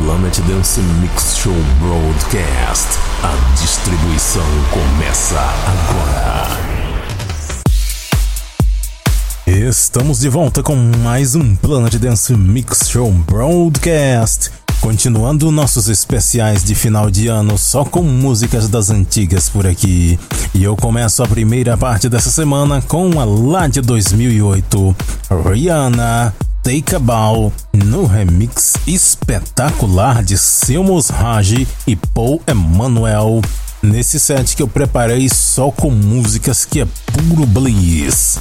Planet Dance Mix Show Broadcast. A distribuição começa agora. Estamos de volta com mais um Planet Dance Mix Show Broadcast. Continuando nossos especiais de final de ano só com músicas das antigas por aqui. E eu começo a primeira parte dessa semana com a lá de 2008, Rihanna Take Bow no remix espetacular de Silmus Raj e Paul Emanuel. Nesse set que eu preparei só com músicas que é puro bliss.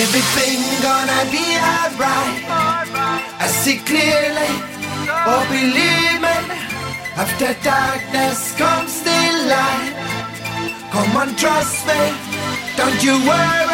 Everything gonna be alright. I see clearly. Oh, believe me, after darkness comes the light. Come on, trust me, don't you worry.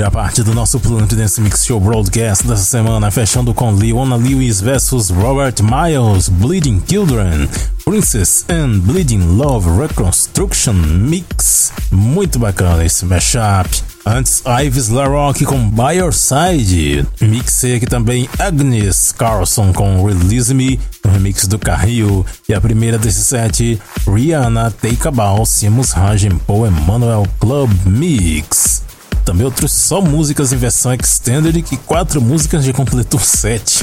Primeira parte do nosso Planet Dance Mix Show Broadcast dessa semana, fechando com Leona Lewis vs Robert Miles, Bleeding Children, Princess and Bleeding Love Reconstruction Mix. Muito bacana esse mashup. Antes, Ives LaRock com By Your Side. Mixei aqui também Agnes Carlson com Release Me, no remix do Carril. E a primeira desse set, Rihanna Take a Bow, Simus Rajem Paul Emmanuel Club Mix. Também outros só músicas em versão extended e quatro músicas já completou sete.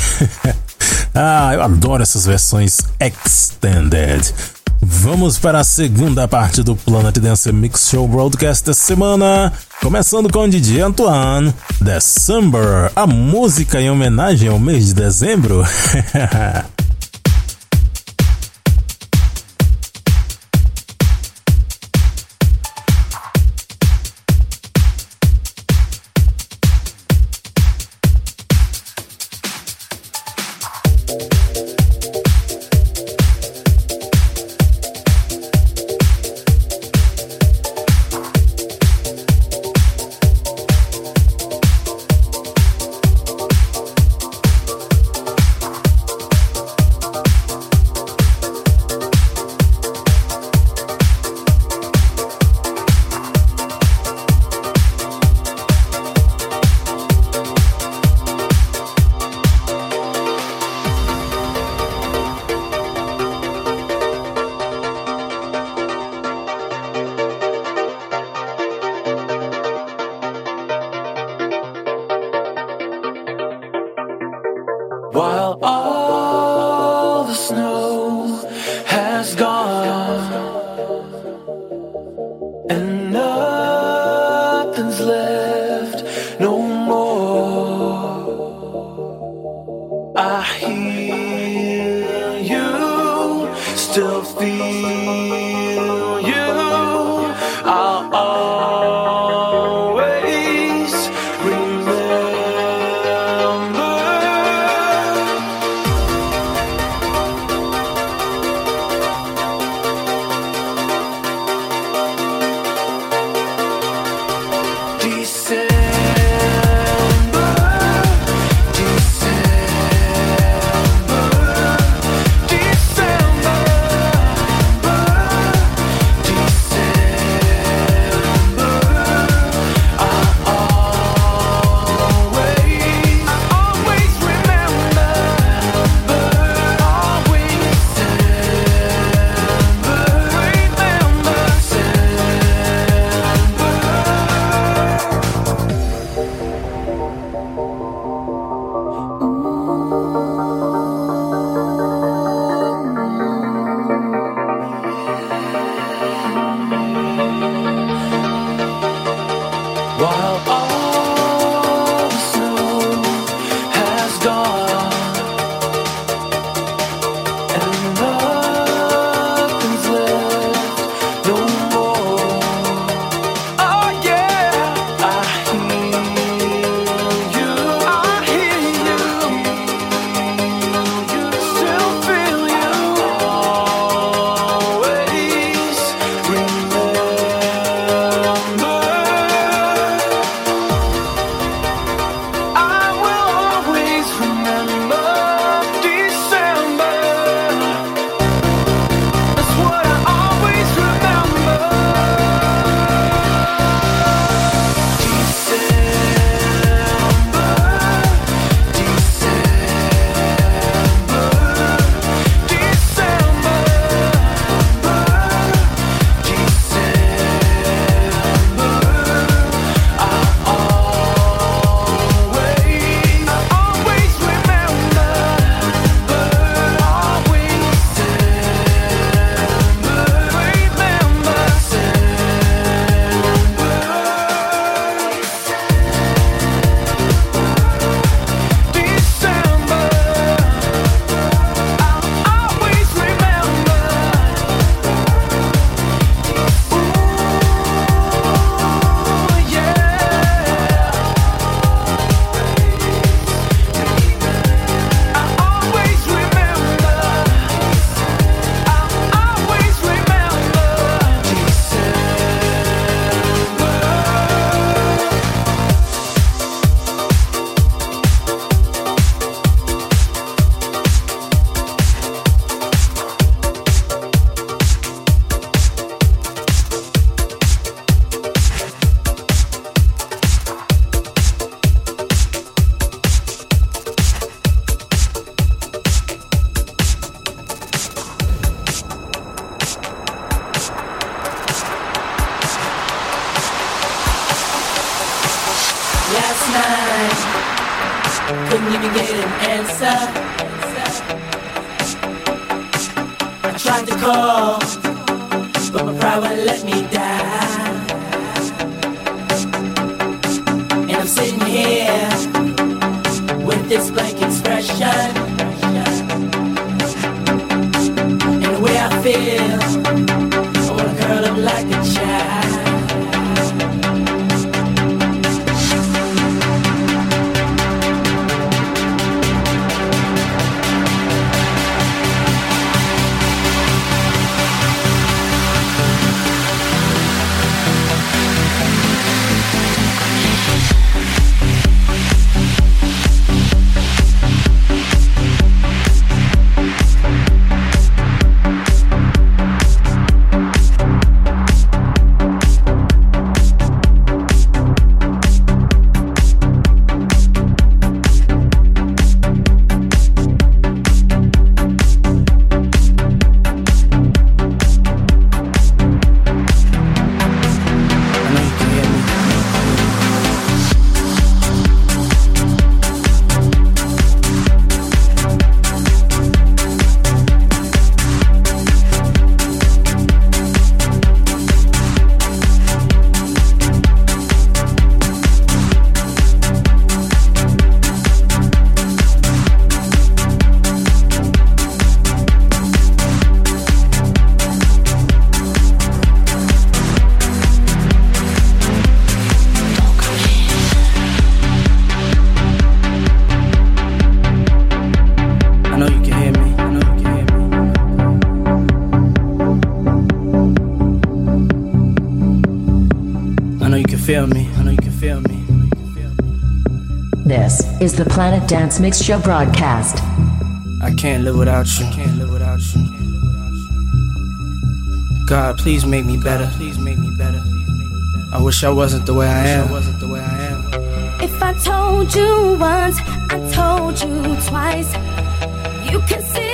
ah, eu adoro essas versões extended. Vamos para a segunda parte do Planet Dance Mix Show Broadcast da semana, começando com o DJ Antoine, December, a música em homenagem ao mês de dezembro. is the Planet Dance Mix Show broadcast. I can't live without you. I can't live without you. God, please make me better. Please make me better. I wish I wasn't the way I am. wasn't the way I am. If I told you once, I told you twice. You can see.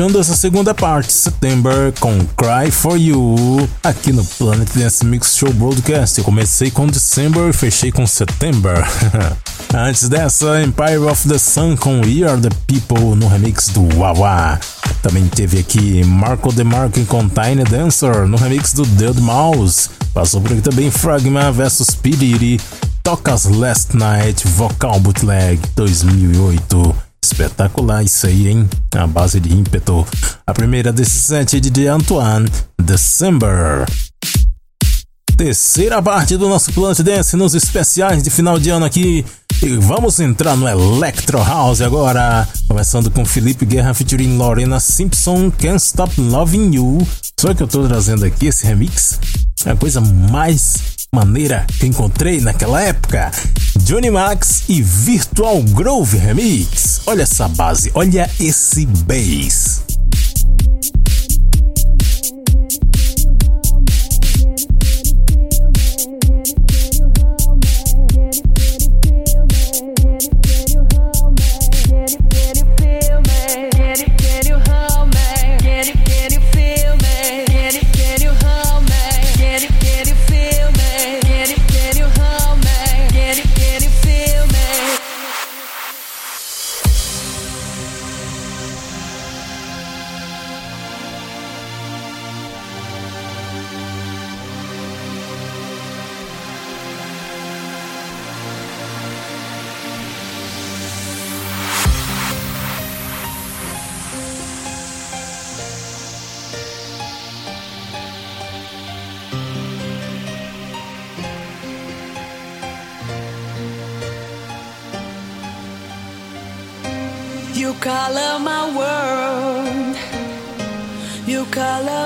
Fechando essa segunda parte, September com Cry For You, aqui no Planet Dance Mix Show Broadcast. Eu comecei com December e fechei com September. Antes dessa, Empire of the Sun com We Are The People no remix do Wawa. Também teve aqui Marco DeMarco com Tiny Dancer no remix do Dead Mouse. Passou por aqui também Fragma vs Piriri, Tocas Last Night, Vocal Bootleg 2008. Espetacular isso aí, hein? A base de ímpeto. A primeira desse set é de Antoine, December. Terceira parte do nosso Planet Dance nos especiais de final de ano aqui. E vamos entrar no Electro House agora. Começando com Felipe Guerra featuring Lorena Simpson, Can't Stop Loving You. Só que eu tô trazendo aqui esse remix. É a coisa mais maneira que encontrei naquela época. Johnny Max e Virtual Groove Remix. Olha essa base, olha esse bass.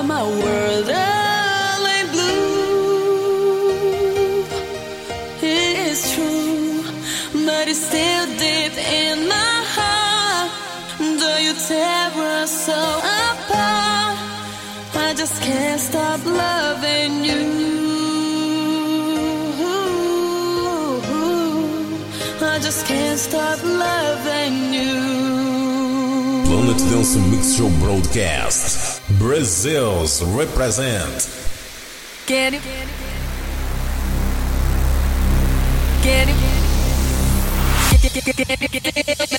My world early blue. It's true, but it's still deep in my heart. Though you tear us so apart, I just can't stop loving you. I just can't stop loving you. Planet Dance um Mix Show Broadcast. Brazil's represent. Get it. Get it. Feel,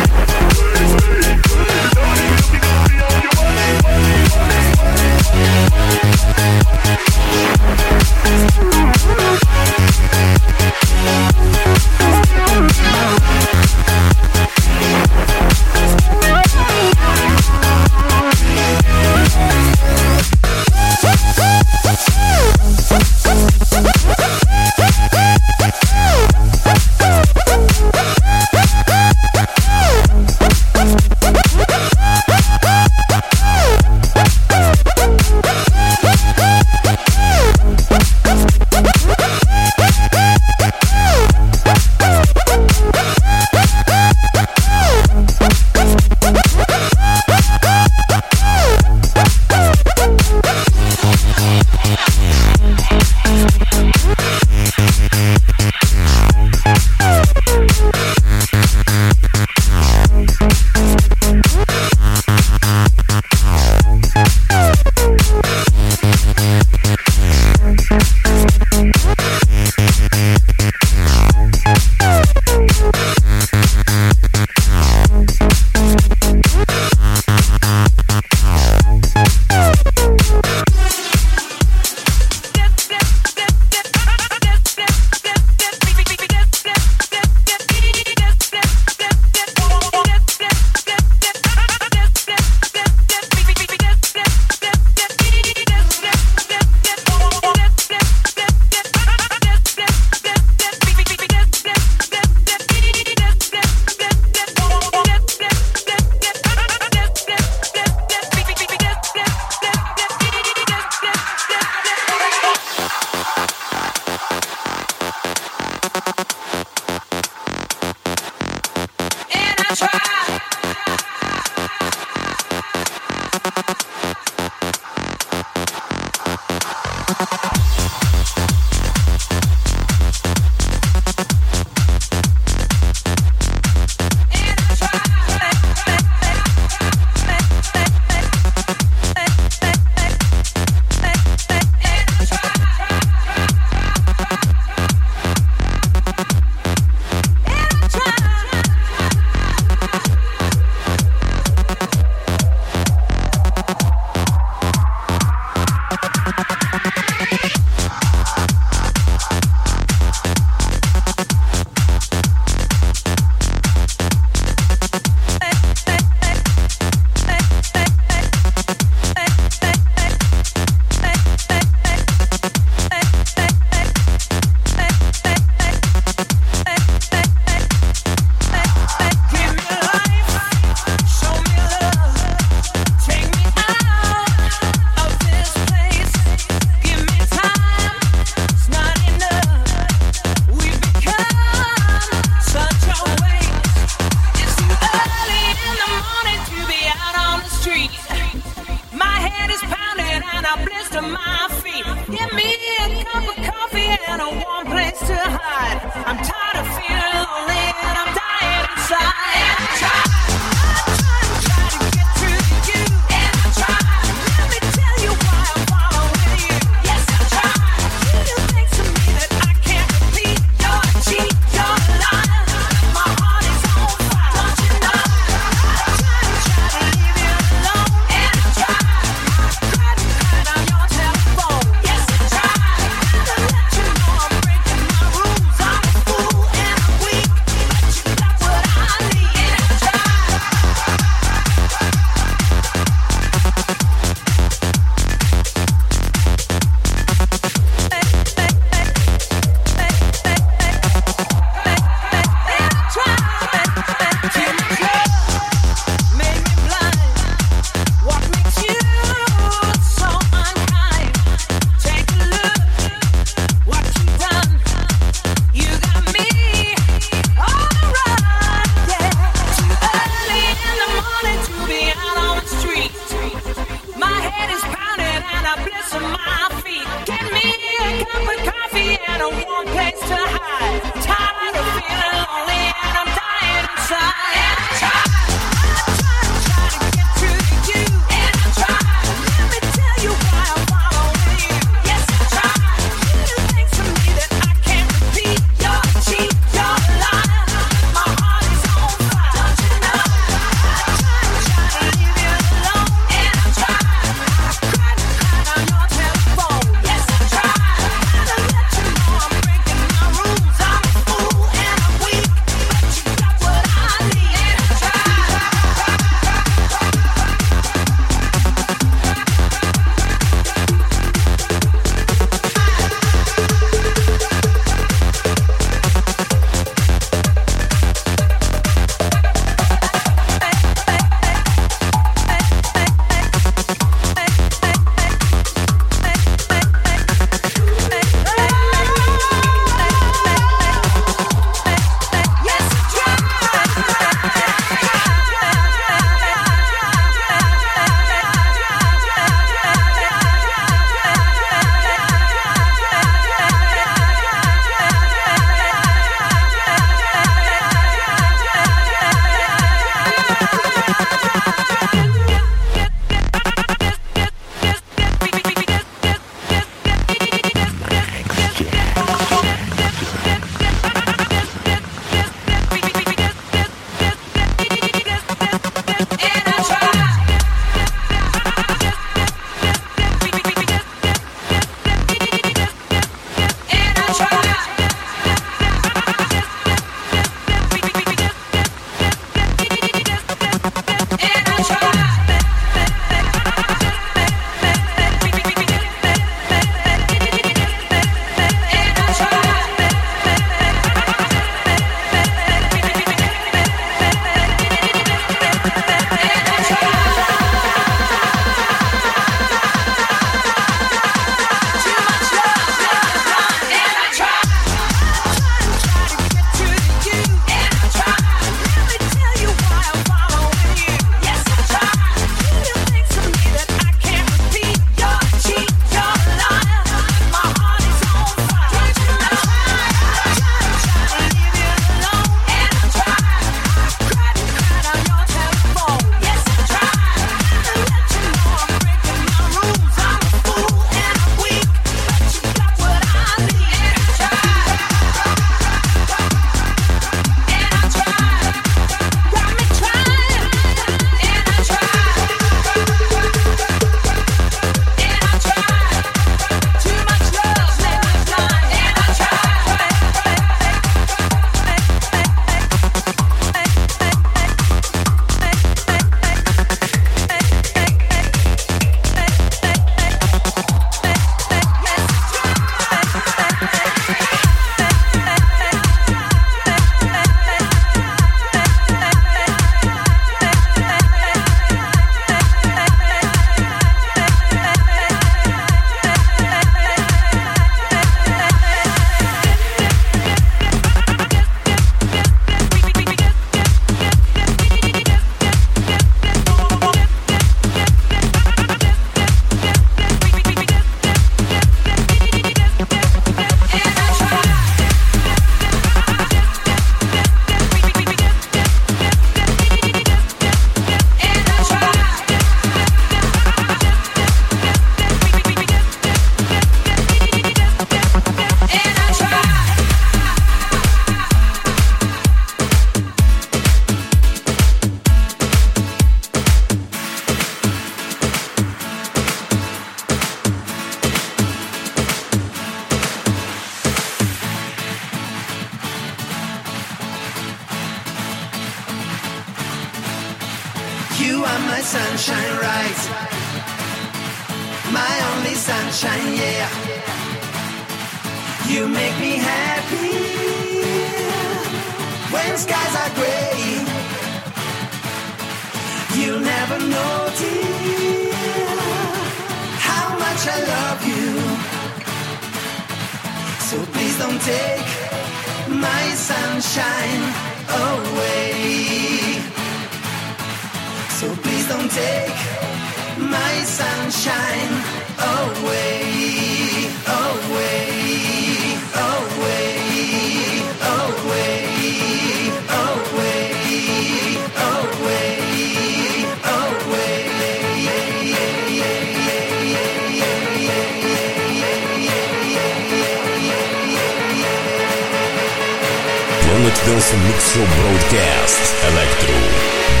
Dance Mix Show Broadcast. Electro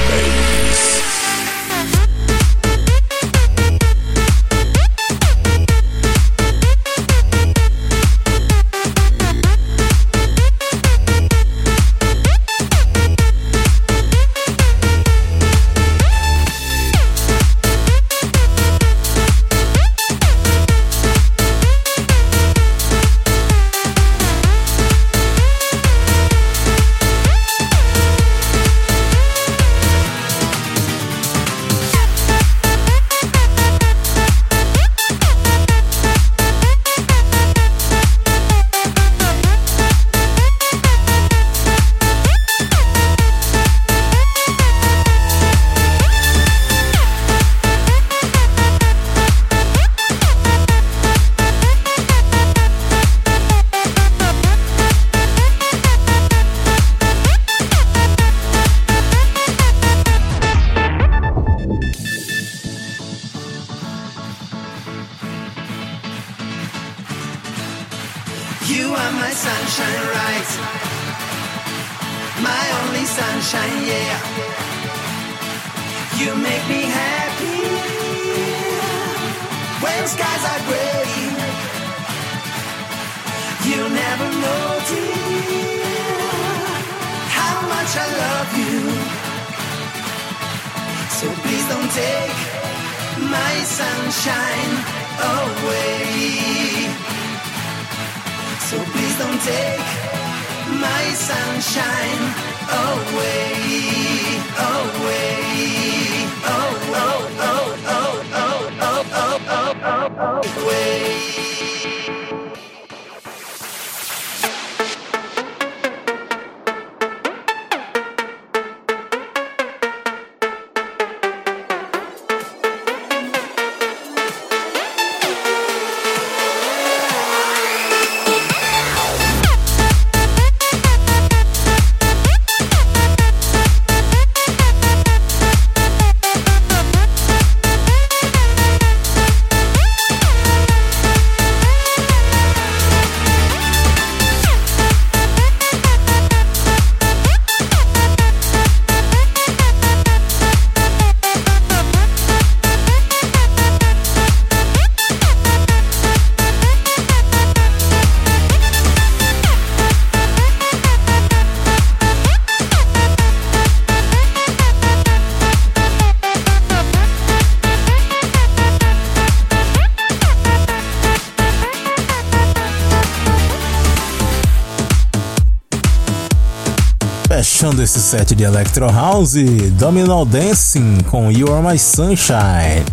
set de Electro House, Domino Dancing com You Are My Sunshine.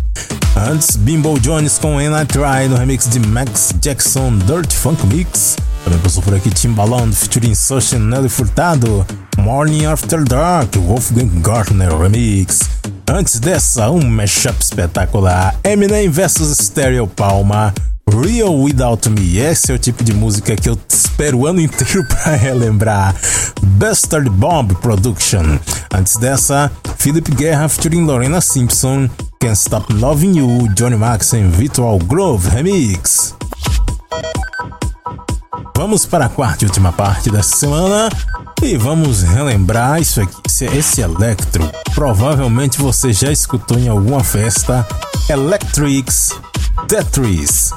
Antes, Bimbo Jones com When I Try no remix de Max Jackson Dirt Funk Mix. Também passou por aqui Timbaland featuring Social Nelly Furtado, Morning After Dark, Wolfgang Gartner Remix. Antes dessa, um mashup espetacular, Eminem vs Stereo Palma, Real Without Me. Esse é o tipo de música que eu espero o ano inteiro para relembrar. Bastard Bomb Production. Antes dessa, Philip Guerra featuring Lorena Simpson, Can't Stop Loving You, Johnny Max e Virtual Grove Remix. Vamos para a quarta e última parte dessa semana e vamos relembrar isso aqui. Esse, esse Electro, provavelmente você já escutou em alguma festa. Electrics Tetris.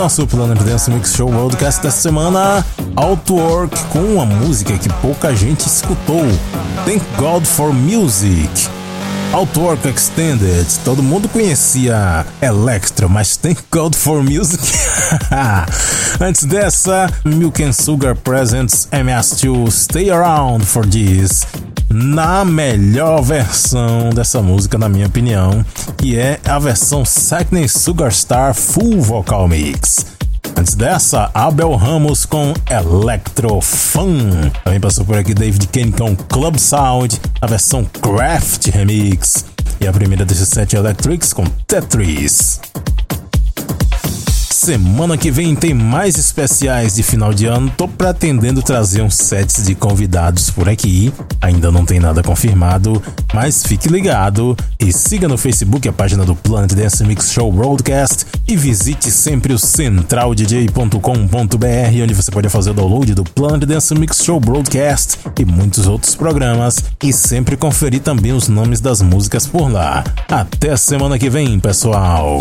Nosso Planet Dance Mix Show Worldcast dessa semana, Outwork com uma música que pouca gente escutou. Thank God for Music. Outwork Extended, todo mundo conhecia Electro, mas Thank God for Music. Antes dessa, Milk and Sugar Presents MS2 Stay Around for This na melhor versão dessa música, na minha opinião, que é a versão Sackney Sugarstar Full Vocal Mix. Antes dessa, Abel Ramos com Electro Fun. Também passou por aqui David Kane com Club Sound, a versão Craft Remix. E a primeira desses sete Electrics com Tetris. Semana que vem tem mais especiais de final de ano. Tô pretendendo trazer uns sets de convidados por aqui. Ainda não tem nada confirmado, mas fique ligado e siga no Facebook a página do Planet Dance Mix Show Broadcast e visite sempre o centraldj.com.br, onde você pode fazer o download do Planet Dance Mix Show Broadcast e muitos outros programas e sempre conferir também os nomes das músicas por lá. Até semana que vem, pessoal.